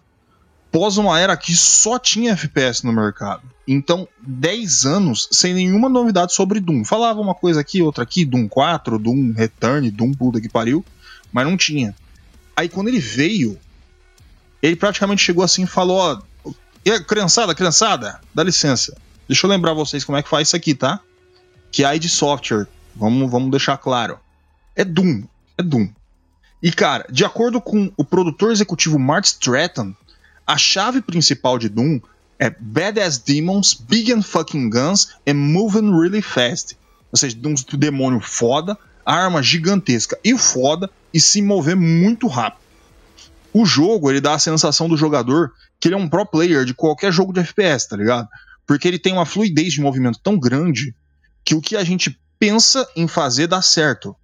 Pós uma era que só tinha FPS no mercado. Então, 10 anos sem nenhuma novidade sobre Doom. Falava uma coisa aqui, outra aqui, Doom 4, Doom Return, Doom puta que pariu, mas não tinha. Aí quando ele veio, ele praticamente chegou assim e falou: Ó, criançada, criançada, dá licença. Deixa eu lembrar vocês como é que faz isso aqui, tá? Que a ID Software, vamos, vamos deixar claro. É Doom, é Doom. E cara, de acordo com o produtor executivo Mark Stratton, a chave principal de Doom é Badass Demons, Big and Fucking Guns and Moving Really Fast. Ou seja, um demônio foda, arma gigantesca e foda e se mover muito rápido. O jogo, ele dá a sensação do jogador que ele é um pro player de qualquer jogo de FPS, tá ligado? Porque ele tem uma fluidez de movimento tão grande que o que a gente pensa em fazer dá certo.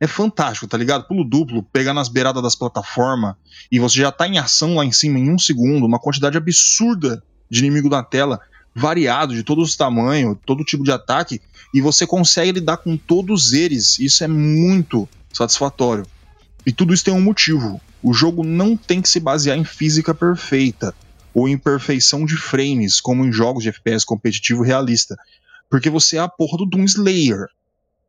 É fantástico, tá ligado? Pulo duplo, pegar nas beiradas das plataformas e você já tá em ação lá em cima em um segundo, uma quantidade absurda de inimigo na tela, variado, de todos os tamanhos, todo tipo de ataque, e você consegue lidar com todos eles. Isso é muito satisfatório. E tudo isso tem um motivo. O jogo não tem que se basear em física perfeita ou em perfeição de frames, como em jogos de FPS competitivo realista. Porque você é a porra do Doom Slayer.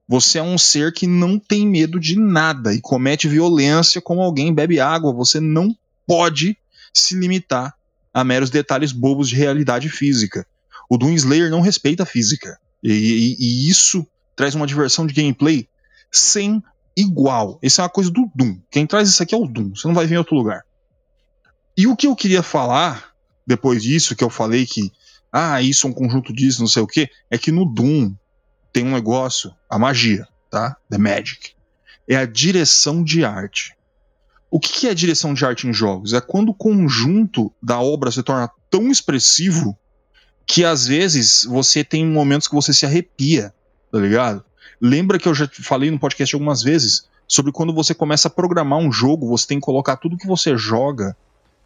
Você é um ser que não tem medo de nada e comete violência como alguém bebe água. Você não pode se limitar a meros detalhes bobos de realidade física. O Doom Slayer não respeita a física. E, e- e isso traz uma diversão de gameplay sem igual. Isso é uma coisa do Doom. Quem traz isso aqui é o Doom. Você não vai ver em outro lugar. E o que eu queria falar depois disso, que eu falei que, ah, isso é um conjunto disso, não sei o que, é que no Doom tem um negócio, a magia, tá? The Magic. É a direção de arte. O que é direção de arte em jogos? É quando o conjunto da obra se torna tão expressivo que às vezes você tem momentos que você se arrepia, tá ligado? Lembra que eu já falei no podcast algumas vezes sobre quando você começa a programar um jogo, você tem que colocar tudo que você joga,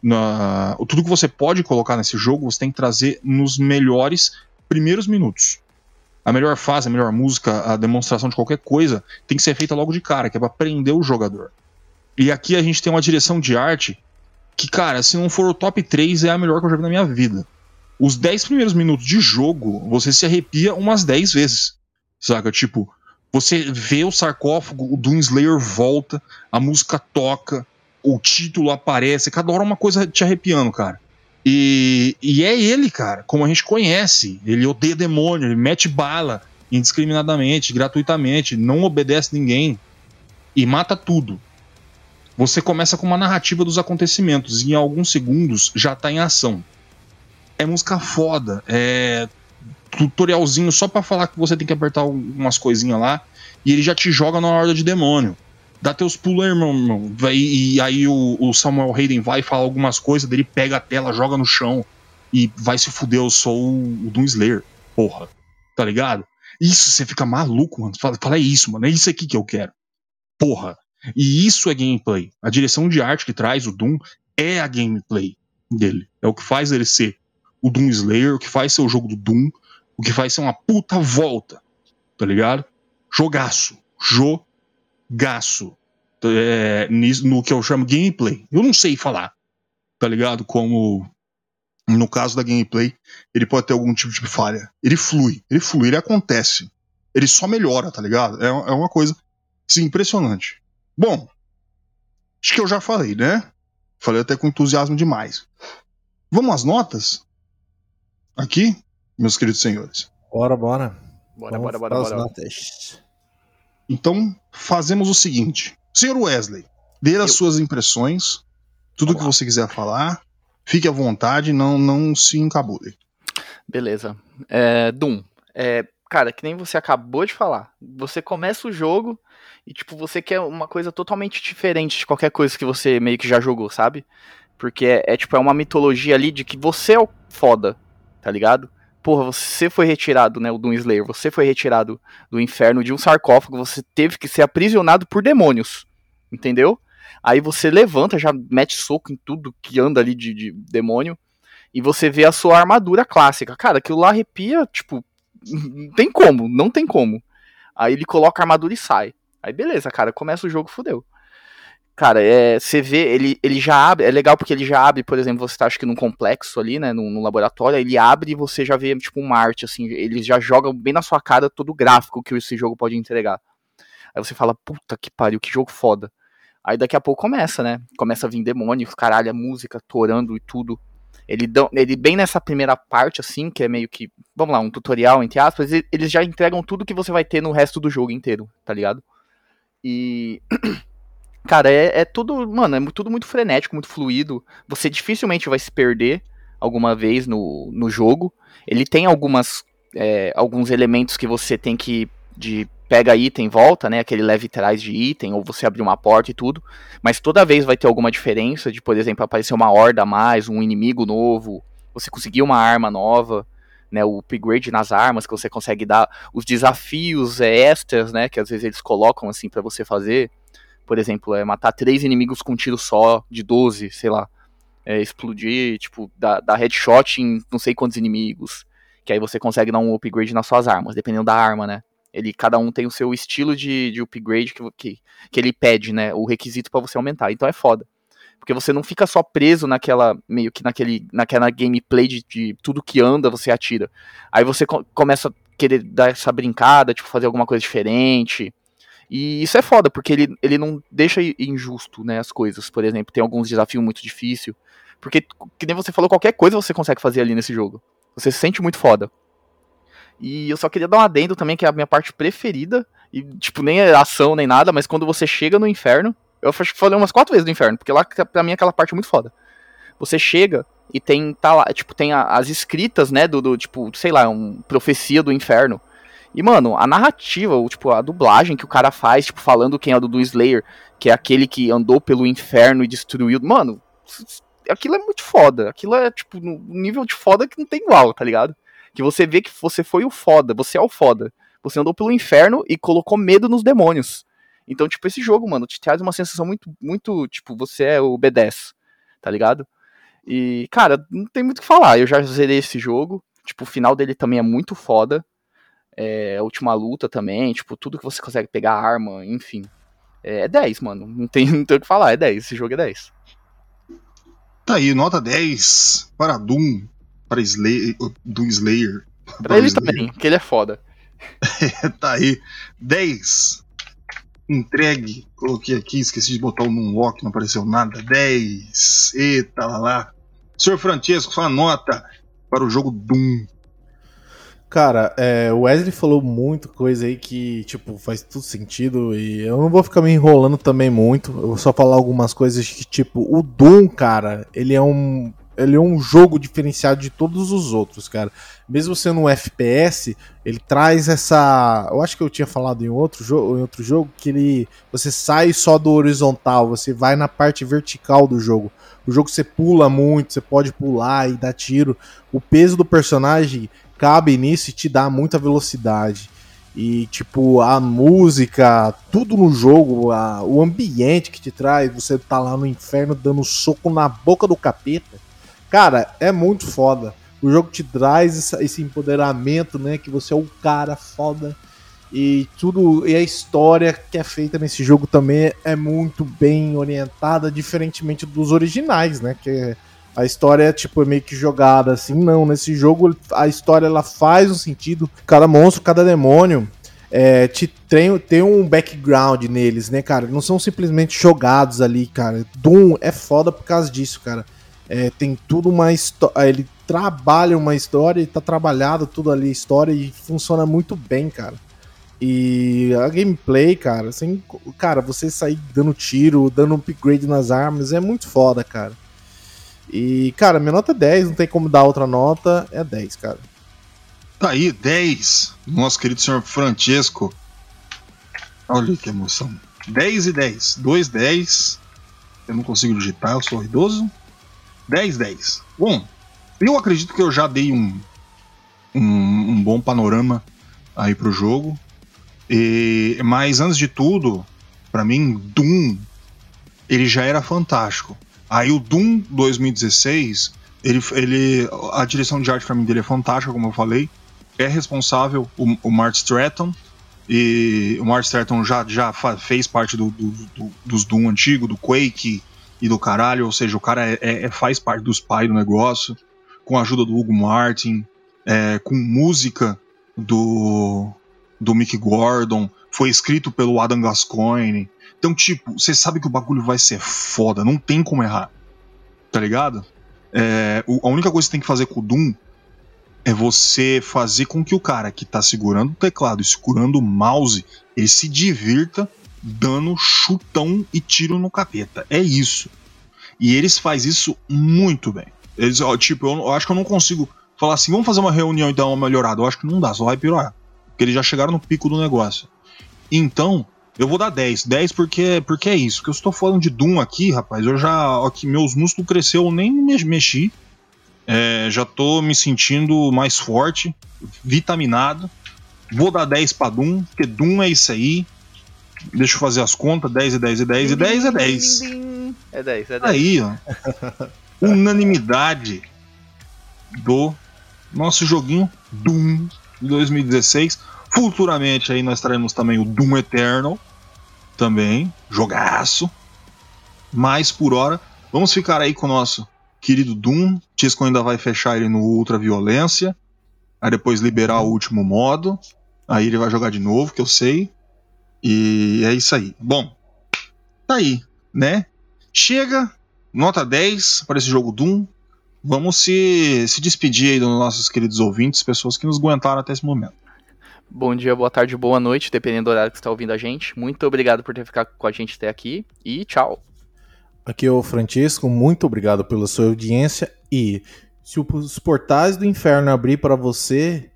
na, tudo que você pode colocar nesse jogo, você tem que trazer nos melhores primeiros minutos. A melhor fase, a melhor música, a demonstração de qualquer coisa tem que ser feita logo de cara, que é pra prender o jogador. E aqui a gente tem uma direção de arte que, cara, se não for o top 3, é a melhor que eu já vi na minha vida. Os 10 primeiros minutos de jogo, você se arrepia umas 10 vezes. Saca? Tipo, você vê o sarcófago, o Doom Slayer volta, a música toca, o título aparece, cada hora uma coisa te arrepiando, cara. E, e é ele, cara, como a gente conhece. Ele odeia demônio, ele mete bala indiscriminadamente, gratuitamente, não obedece ninguém e mata tudo. Você começa com uma narrativa dos acontecimentos e em alguns segundos já tá em ação. É música foda, é tutorialzinho só pra falar que você tem que apertar umas coisinhas lá e ele já te joga na horda de demônio. Dá teus pulos aí, irmão. Vai- E, aí o, o Samuel Hayden vai falar algumas coisas, dele pega a tela, joga no chão e vai se fuder, eu sou o, o Doom Slayer. Porra. Tá ligado? Isso, você fica maluco, mano. Fala, fala, é isso, mano. É isso aqui que eu quero. Porra. E isso é gameplay. A direção de arte que traz o Doom é a gameplay dele. É o que faz ele ser o Doom Slayer, o que faz ser o jogo do Doom, o que faz ser uma puta volta. Tá ligado? Jogaço. Jogaço. É, nisso- no que eu chamo gameplay. Eu não sei falar. Tá ligado? Como no caso da gameplay, ele pode ter algum tipo de falha. Ele flui, ele flui, ele acontece. Ele só melhora, tá ligado? É, é uma coisa sim, impressionante. Bom, acho que eu já falei, né? Falei até com entusiasmo demais. Vamos às notas? Aqui, meus queridos senhores. Bora, bora. Bora, Vamos bora, bora, bora. notas. Então, fazemos o seguinte. Senhor Wesley, dê as Eu. suas impressões, tudo que você quiser falar. Fique à vontade, não, não se encabule. Beleza. É, Doom. É, cara, que nem você acabou de falar. Você começa o jogo e, tipo, você quer uma coisa totalmente diferente de qualquer coisa que você meio que já jogou, sabe? Porque é, é, tipo, é uma mitologia ali de que você é o foda, tá ligado? Porra, você foi retirado, né, o Doom Slayer, você foi retirado do inferno de um sarcófago, você teve que ser aprisionado por demônios, entendeu? Aí você levanta, já mete soco em tudo que anda ali de, de demônio, e você vê a sua armadura clássica. Cara, aquilo lá arrepia, tipo, não tem como, não tem como. Aí ele coloca a armadura e sai. Aí beleza, cara, começa o jogo, fudeu. Cara, é, você vê, ele, ele já abre, é legal porque ele já abre, por exemplo, você tá acho que num complexo ali, né, num, num laboratório, ele abre e você já vê, tipo, um arte, assim, ele já joga bem na sua cara todo o gráfico que esse jogo pode entregar. Aí você fala, puta que pariu, que jogo foda. Aí daqui a pouco começa, né, começa a vir demônios, caralho, a música torando e tudo. Ele, dão, ele bem nessa primeira parte, assim, que é meio que, vamos lá, um tutorial, entre aspas, eles já entregam tudo que você vai ter no resto do jogo inteiro, tá ligado? E. Cara, é, é tudo. Mano, é tudo muito frenético, muito fluido. Você dificilmente vai se perder alguma vez no, no jogo. Ele tem algumas. é, alguns elementos que você tem que. De pega item, volta, né? Aquele leve trás de item, ou você abrir uma porta e tudo. Mas toda vez vai ter alguma diferença de, por exemplo, aparecer uma horda a mais, um inimigo novo, você conseguir uma arma nova, né? O upgrade nas armas que você consegue dar, os desafios é, extras, né? Que às vezes eles colocam assim pra você fazer. Por exemplo, é matar três inimigos com um tiro só, de 12, sei lá. É, explodir, tipo, dar, dar headshot em não sei quantos inimigos. Que aí você consegue dar um upgrade nas suas armas, dependendo da arma, né? Ele, cada um tem o seu estilo de, de upgrade que, que, que ele pede, né? O requisito pra você aumentar. Então é foda. Porque você não fica só preso naquela, meio que naquele, naquela gameplay de, de tudo que anda, você atira. Aí você co- começa a querer dar essa brincada, tipo, fazer alguma coisa diferente. E isso é foda, porque ele, ele não deixa injusto, né, as coisas. Por exemplo, tem alguns desafios muito difíceis. Porque, que nem você falou, qualquer coisa você consegue fazer ali nesse jogo. Você se sente muito foda. E eu só queria dar um adendo também, que é a minha parte preferida. E, tipo, nem é ação nem nada, mas quando você chega no inferno. Eu falei umas quatro vezes do inferno, porque lá pra mim é aquela parte muito foda. Você chega e tem, tá lá, tipo, tem a- as escritas, né, do, do, tipo, sei lá, um profecia do inferno. E, mano, a narrativa, o, tipo, a dublagem que o cara faz, tipo, falando quem é o Doom Slayer, que é aquele que andou pelo inferno e destruiu. Mano, aquilo é muito foda. Aquilo é, tipo, um nível de foda que não tem igual, tá ligado? Que você vê que você foi o foda, você é o foda. Você andou pelo inferno e colocou medo nos demônios. Então, tipo, esse jogo, mano, te traz uma sensação muito, muito, tipo, você é o B10, tá ligado? E, cara, não tem muito o que falar. Eu já zerei esse jogo. Tipo, o final dele também é muito foda. É, a última luta também, tipo, tudo que você consegue pegar arma, enfim. É, é 10, mano. Não tem, não tem o que falar, é 10. Esse jogo é 10. Tá aí, nota 10 para Doom, para Slayer, Doom Slayer. Pra ele Slayer. também, que ele é foda. Tá aí, 10. Entregue. Coloquei aqui, esqueci de botar o Moonwalk, não apareceu nada. 10. Eita lá lá. Senhor Francesco, sua nota para o jogo Doom. Cara, é, o Wesley falou muito coisa aí que, tipo, faz tudo sentido e eu não vou ficar me enrolando também muito. Eu vou só falar algumas coisas que, tipo, o Doom, cara, ele é um. Ele é um jogo diferenciado de todos os outros, cara. Mesmo sendo um FPS, ele traz essa. Eu acho que eu tinha falado em outro jogo, em outro jogo, que ele. Você sai só do horizontal, você vai na parte vertical do jogo. O jogo você pula muito, você pode pular e dar tiro. O peso do personagem cabe nisso e te dá muita velocidade. E, tipo, a música, tudo no jogo, a- o ambiente que te traz, você tá lá no inferno dando soco na boca do capeta. Cara, é muito foda. O jogo te traz esse empoderamento, né? Que você é o cara foda. E tudo. E a história que é feita nesse jogo também é muito bem orientada, diferentemente dos originais, né? Que é- a história é tipo meio que jogada assim. Não, nesse jogo a história ela faz um sentido. Cada monstro, cada demônio é, te tem, tem um background neles, né, cara? Não são simplesmente jogados ali, cara. Doom é foda por causa disso, cara. É, tem tudo uma história. Ele trabalha uma história e tá trabalhado tudo ali, história, e funciona muito bem, cara. E a gameplay, cara, assim, cara, você sair dando tiro, dando upgrade nas armas, é muito foda, cara. E, cara, minha nota é 10, não tem como dar outra nota, é 10, cara. Tá aí, 10. Nosso querido senhor Francesco. Olha que emoção. 10 e 10. 2, 10. Eu não consigo digitar, eu sou idoso. 10, 10. Bom, eu acredito que eu já dei um, um, um bom panorama aí pro jogo. E, mas antes de tudo, para mim, Doom ele já era fantástico. Aí o Doom 2016, ele, ele, a direção de arte para mim dele é fantástica, como eu falei. É responsável o, o Mark Stratton. E o Mark Stratton já, já fez parte do, do, do, dos Doom antigo, do Quake e do caralho. Ou seja, o cara é, é, faz parte dos pais do negócio. Com a ajuda do Hugo Martin, é, com música do, do Mick Gordon. Foi escrito pelo Adam Gascoigne. Então, tipo, você sabe que o bagulho vai ser foda, não tem como errar. Tá ligado? É, a única coisa que você tem que fazer com o Doom é você fazer com que o cara que tá segurando o teclado e segurando o mouse, ele se divirta dando chutão e tiro no capeta. É isso. E eles faz isso muito bem. Eles, ó, tipo, eu, eu, acho que eu não consigo falar assim, vamos fazer uma reunião e dar uma melhorada. Eu acho que não dá, só vai piorar. Porque eles já chegaram no pico do negócio. Então, eu vou dar 10. 10 porque, porque é isso. Porque eu estou falando de Doom aqui, rapaz. Eu já. Aqui, meus músculos cresceu, eu nem me mexi. É, já tô me sentindo mais forte, vitaminado. Vou dar 10 pra Doom, porque Doom é isso aí. Deixa eu fazer as contas: 10 e 10 e 10 e 10 é 10. É 10, é 10. Aí, ó. Unanimidade do nosso joguinho Doom de 2016. Futuramente aí nós teremos também o Doom Eternal também, jogaço. Mas por hora, vamos ficar aí com o nosso querido Doom. Tisco ainda vai fechar ele no Ultra Violência. Aí depois liberar o último modo. Aí ele vai jogar de novo, que eu sei. E é isso aí. Bom, tá aí, né? Chega, nota 10 para esse jogo Doom. Vamos se, se despedir aí dos nossos queridos ouvintes, pessoas que nos aguentaram até esse momento. Bom dia, boa tarde, boa noite, dependendo do horário que você está ouvindo a gente. Muito obrigado por ter ficado com a gente até aqui e tchau. Aqui é o Francisco, muito obrigado pela sua audiência e se os portais do inferno abrir para você,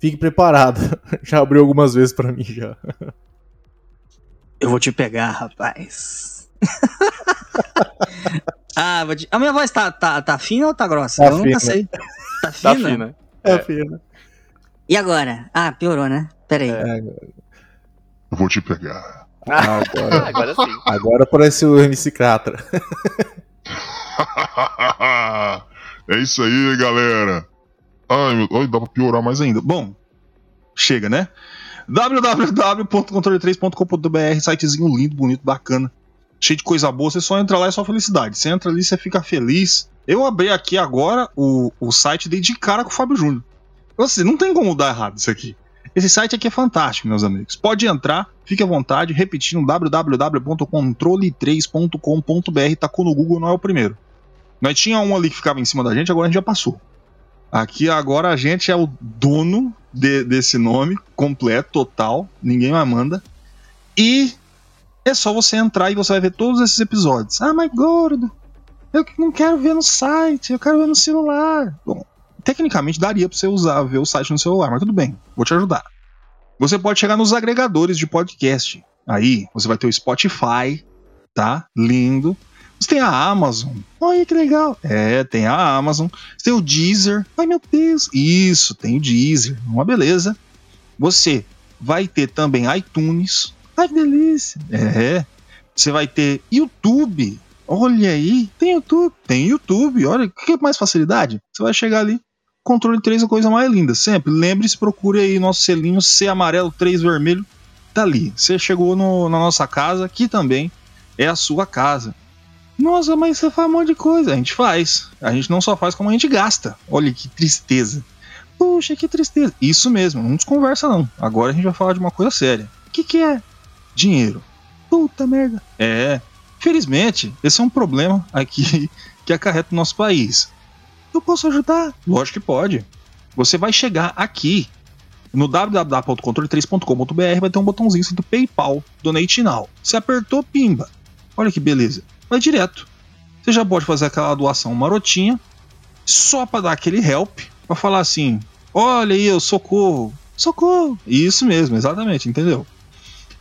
fique preparado. Já abriu algumas vezes para mim já. Eu vou te pegar, rapaz. ah, te... a minha voz tá, tá, tá fina ou tá grossa? Tá Eu fina. nunca sei. Tá fina? Tá fina. É, É. fina. E agora? Ah, piorou, né? Pera aí. É, Eu vou te pegar. agora, Agora sim. agora aparece o MC Catra. é isso aí, galera. Ai, meu, ai, dá pra piorar mais ainda. Bom, chega, né? www.controle3.com.br, sitezinho lindo, bonito, bacana. Cheio de coisa boa, você só entra lá e é só felicidade. Você entra ali, você fica feliz. Eu abri aqui agora o, o site dei de cara com o Fábio Júnior. Você não tem como dar errado isso aqui. Esse site aqui é fantástico, meus amigos. Pode entrar, fique à vontade, repetindo www.controle3.com.br, tacou no Google, não é o primeiro. Nós tinha um ali que ficava em cima da gente, agora a gente já passou. Aqui agora a gente é o dono de- desse nome completo, total, ninguém mais manda. E é só você entrar e você vai ver todos esses episódios. Ah, mas gordo, eu não quero ver no site, eu quero ver no celular. Bom, tecnicamente daria pra você usar, ver o site no celular, mas tudo bem, vou te ajudar. Você pode chegar nos agregadores de podcast. Aí você vai ter o Spotify, tá? Lindo. Você tem a Amazon. Olha que legal. É, tem a Amazon. Você tem o Deezer. Ai meu Deus. Isso, tem o Deezer. Uma beleza. Você vai ter também iTunes. Ai que delícia. É. Você vai ter YouTube. Olha aí. Tem YouTube. Tem YouTube. Olha, que mais facilidade? Você vai chegar ali. Controle 3 é a coisa mais linda. Sempre. Lembre-se, procure aí nosso selinho C amarelo, 3 vermelho. Tá ali. Você chegou no- na nossa casa, que também é a sua casa. Nossa, mas você faz um monte de coisa. A gente faz. A gente não só faz como a gente gasta. Olha que tristeza. Puxa, que tristeza. Isso mesmo, não desconversa não. Agora a gente vai falar de uma coisa séria. O que, que é? Dinheiro. Puta merda. É. Felizmente, esse é um problema aqui que acarreta o nosso país. Eu posso ajudar? Lógico que pode. Você vai chegar aqui no www.controle3.com.br vai ter um botãozinho escrito PayPal, Donate Now. Você apertou, pimba. Olha que beleza. Vai direto. Você já pode fazer aquela doação marotinha, só para dar aquele help, para falar assim: olha aí, eu socorro, socorro. Isso mesmo, exatamente, entendeu?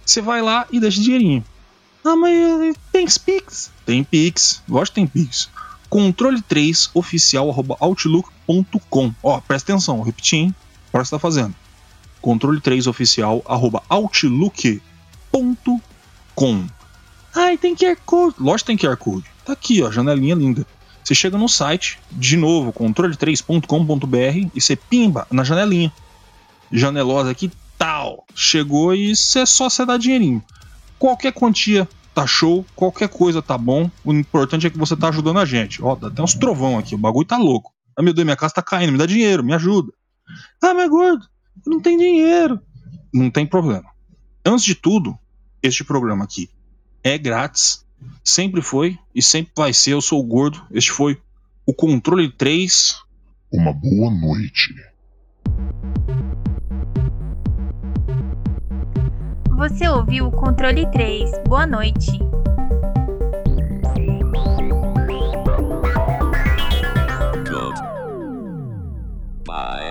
Você vai lá e deixa dinheirinho. Ah, mas eh, tem Pix? Tem Pix, lógico que tem Pix. Controle3 oficial@outlook.com. Ó, presta atenção, repeti, hein? Para que você tá fazendo. Controle3 oficial@outlook.com. Ai, tem QR Code. Lógico que tem QR Code. Tá aqui, ó, janelinha linda. Você chega no site, de novo, controle3.com.br e você pimba na janelinha. Janelosa aqui, tal. Chegou e é só você dar dinheirinho. Qualquer quantia tá show, qualquer coisa tá bom. O importante é que você tá ajudando a gente. Ó, dá até uns trovão aqui, o bagulho tá louco. Ah, meu Deus, minha casa tá caindo, me dá dinheiro, me ajuda. Ah, mas gordo, não tem dinheiro. Não tem problema. Antes de tudo, este programa aqui é grátis. Sempre foi e sempre vai ser. Eu sou o Gordo. Este foi o Controle 3. Uma boa noite. Você ouviu o controle 3. Boa noite. Bye.